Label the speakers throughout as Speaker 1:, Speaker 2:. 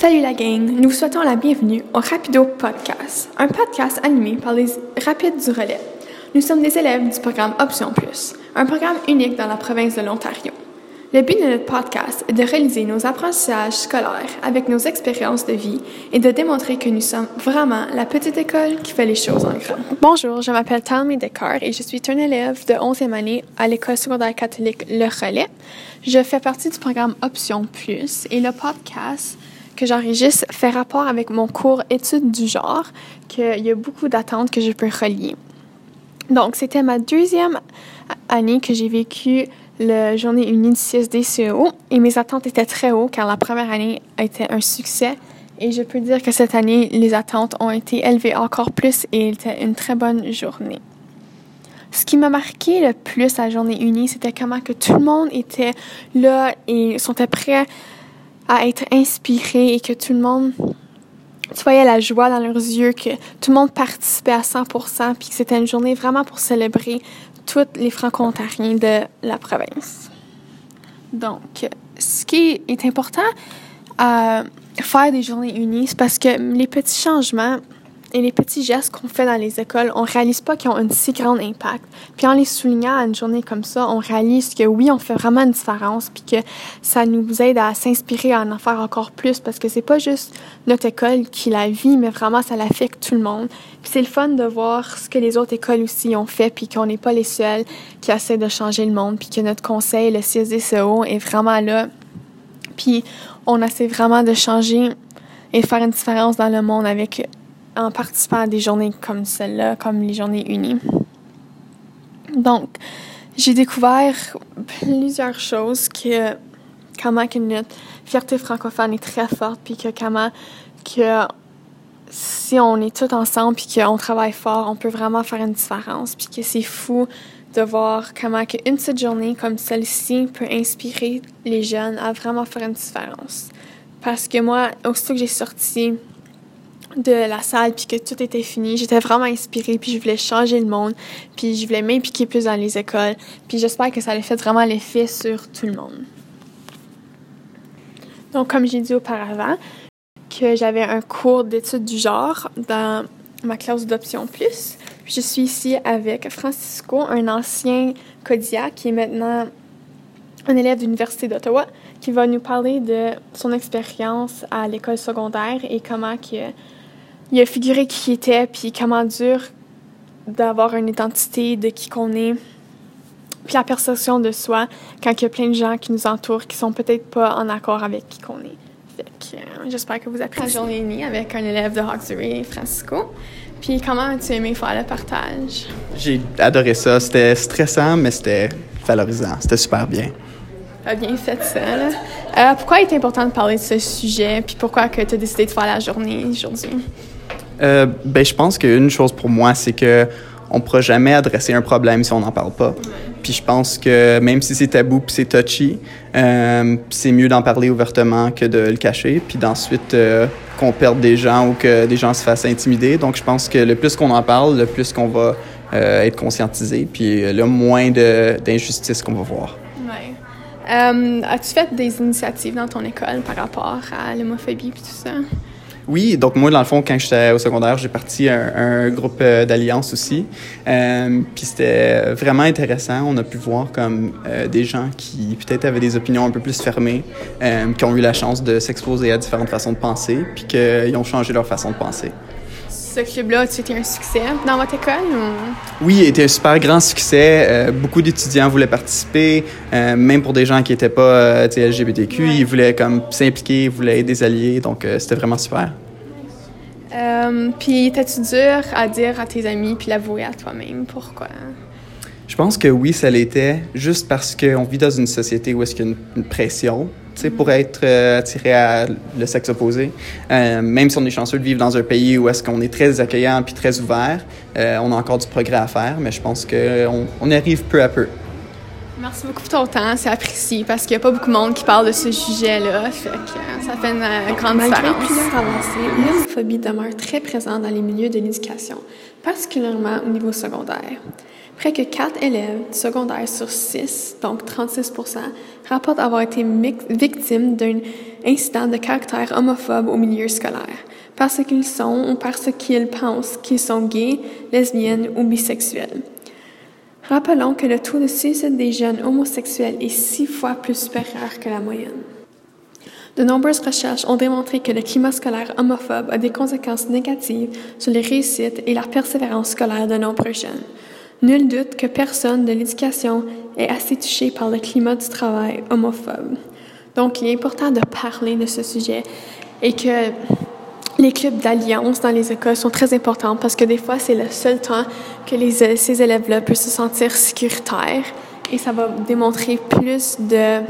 Speaker 1: Salut la gang, nous vous souhaitons la bienvenue au Rapido Podcast, un podcast animé par les Rapides du Relais. Nous sommes des élèves du programme Option Plus, un programme unique dans la province de l'Ontario. Le but de notre podcast est de réaliser nos apprentissages scolaires avec nos expériences de vie et de démontrer que nous sommes vraiment la petite école qui fait les choses en grand. Bonjour, je m'appelle Talmy Descartes et je suis un élève de 11e année à l'école secondaire catholique Le Relais. Je fais partie du programme Option Plus et le podcast que j'enregistre fait rapport avec mon cours études du genre, qu'il y a beaucoup d'attentes que je peux relier. Donc, c'était ma deuxième année que j'ai vécu la journée unie du CSDCO et mes attentes étaient très hautes car la première année a été un succès et je peux dire que cette année, les attentes ont été élevées encore plus et c'était une très bonne journée. Ce qui m'a marqué le plus à la journée unie, c'était comment que tout le monde était là et sont prêts à être inspiré et que tout le monde, tu voyais la joie dans leurs yeux, que tout le monde participait à 100%, puis que c'était une journée vraiment pour célébrer tous les franco-ontariens de la province. Donc, ce qui est important à faire des journées unies, c'est parce que les petits changements, et les petits gestes qu'on fait dans les écoles, on réalise pas qu'ils ont un si grand impact. Puis en les soulignant à une journée comme ça, on réalise que oui, on fait vraiment une différence, puis que ça nous aide à s'inspirer à en faire encore plus, parce que c'est pas juste notre école qui la vit, mais vraiment ça l'affecte tout le monde. Puis c'est le fun de voir ce que les autres écoles aussi ont fait, puis qu'on n'est pas les seuls qui essaient de changer le monde, puis que notre conseil, le CSDCO, est vraiment là. Puis on essaie vraiment de changer et faire une différence dans le monde avec en participant à des journées comme celle-là, comme les journées unies. Donc, j'ai découvert plusieurs choses que comment que notre fierté francophone est très forte, puis que comment que si on est tous ensemble puis qu'on travaille fort, on peut vraiment faire une différence, puis que c'est fou de voir comment qu'une petite journée comme celle-ci peut inspirer les jeunes à vraiment faire une différence. Parce que moi, aussitôt que j'ai sorti de la salle puis que tout était fini, j'étais vraiment inspirée puis je voulais changer le monde puis je voulais m'impliquer plus dans les écoles puis j'espère que ça a fait vraiment l'effet sur tout le monde. Donc comme j'ai dit auparavant que j'avais un cours d'études du genre dans ma classe d'option plus. je suis ici avec Francisco, un ancien Codia qui est maintenant un élève de l'Université d'Ottawa qui va nous parler de son expérience à l'école secondaire et comment que il a figuré qui il était, puis comment dur d'avoir une identité de qui qu'on est, puis la perception de soi quand il y a plein de gens qui nous entourent qui sont peut-être pas en accord avec qui qu'on est. Euh, j'espère que vous appréciez la journée unie avec un élève de Hawkesbury, Francisco. Puis comment as-tu aimé faire le partage?
Speaker 2: J'ai adoré ça. C'était stressant, mais c'était valorisant. C'était super bien.
Speaker 1: T'as bien fait ça, là. Euh, pourquoi il est important de parler de ce sujet? Puis pourquoi que tu as décidé de faire la journée aujourd'hui?
Speaker 2: Euh, ben, je pense qu'une chose pour moi, c'est que on pourra jamais adresser un problème si on n'en parle pas. Puis je pense que même si c'est tabou puis c'est touchy, euh, c'est mieux d'en parler ouvertement que de le cacher, puis d'ensuite euh, qu'on perde des gens ou que des gens se fassent intimider. Donc je pense que le plus qu'on en parle, le plus qu'on va être conscientisé, puis le moins d'injustice qu'on va voir.
Speaker 1: Ouais. As-tu fait des initiatives dans ton école par rapport à l'homophobie puis tout ça?
Speaker 2: Oui, donc moi, dans le fond, quand j'étais au secondaire, j'ai parti un, un groupe euh, d'alliance aussi. Euh, puis c'était vraiment intéressant. On a pu voir comme euh, des gens qui peut-être avaient des opinions un peu plus fermées, euh, qui ont eu la chance de s'exposer à différentes façons de penser, puis qu'ils ont changé leur façon de penser.
Speaker 1: Ce club-là, été un succès dans votre école? Ou...
Speaker 2: Oui, il a été un super grand succès. Euh, beaucoup d'étudiants voulaient participer, euh, même pour des gens qui n'étaient pas euh, LGBTQ.
Speaker 1: Ouais.
Speaker 2: Ils voulaient comme s'impliquer, ils voulaient être des alliés. Donc, c'était vraiment super.
Speaker 1: Puis, était-tu dur à dire à tes amis puis l'avouer à toi-même? Pourquoi?
Speaker 2: Je pense que oui, ça l'était, juste parce qu'on vit dans une société où est-ce qu'il y a une, une pression, tu sais, pour être euh, attiré à le sexe opposé. Euh, même si on est chanceux de vivre dans un pays où est-ce qu'on est très accueillant puis très ouvert, euh, on a encore du progrès à faire, mais je pense qu'on on y arrive peu à peu.
Speaker 1: Merci beaucoup pour ton temps, c'est apprécié parce qu'il n'y a pas beaucoup de monde qui parle de ce sujet-là, fait que ça fait une grande
Speaker 3: Malgré
Speaker 1: différence.
Speaker 3: plusieurs avancées, l'homophobie demeure très présente dans les milieux de l'éducation, particulièrement au niveau secondaire. Près que 4 élèves du secondaire sur 6, donc 36% rapportent avoir été victimes d'une
Speaker 1: incidents de caractère homophobe au milieu scolaire, parce qu'ils sont ou parce qu'ils pensent qu'ils sont gays, lesbiennes ou bisexuels. Rappelons que le taux de suicide des jeunes homosexuels est six fois plus supérieur que la moyenne. De nombreuses recherches ont démontré que le climat scolaire homophobe a des conséquences négatives sur les réussites et la persévérance scolaire de nombreux jeunes. Nul doute que personne de l'éducation est assez touché par le climat du travail homophobe. Donc, il est important de parler de ce sujet et que les clubs d'alliance dans les écoles sont très importants parce que des fois, c'est le seul temps que les, ces élèves-là peuvent se sentir sécuritaires et ça va démontrer plus de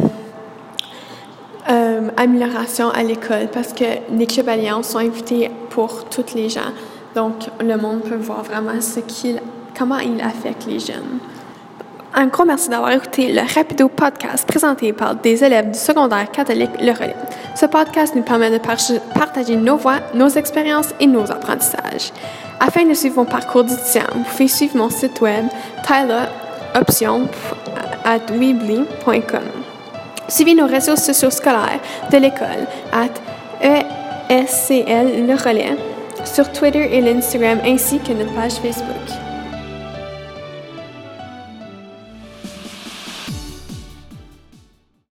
Speaker 1: euh, amélioration à l'école parce que les clubs alliance sont invités pour toutes les gens. Donc, le monde peut voir vraiment ce qu'il, comment il affecte les jeunes. Un gros merci d'avoir écouté le Rapido Podcast présenté par des élèves du secondaire catholique Le Relais. Ce podcast nous permet de partager nos voix, nos expériences et nos apprentissages. Afin de suivre mon parcours d'étudiant, vous pouvez suivre mon site web tyleroption.weebly.com. Suivez nos réseaux sociaux scolaires de l'école at ESCL Le Relais sur Twitter et l'Instagram ainsi que notre page Facebook.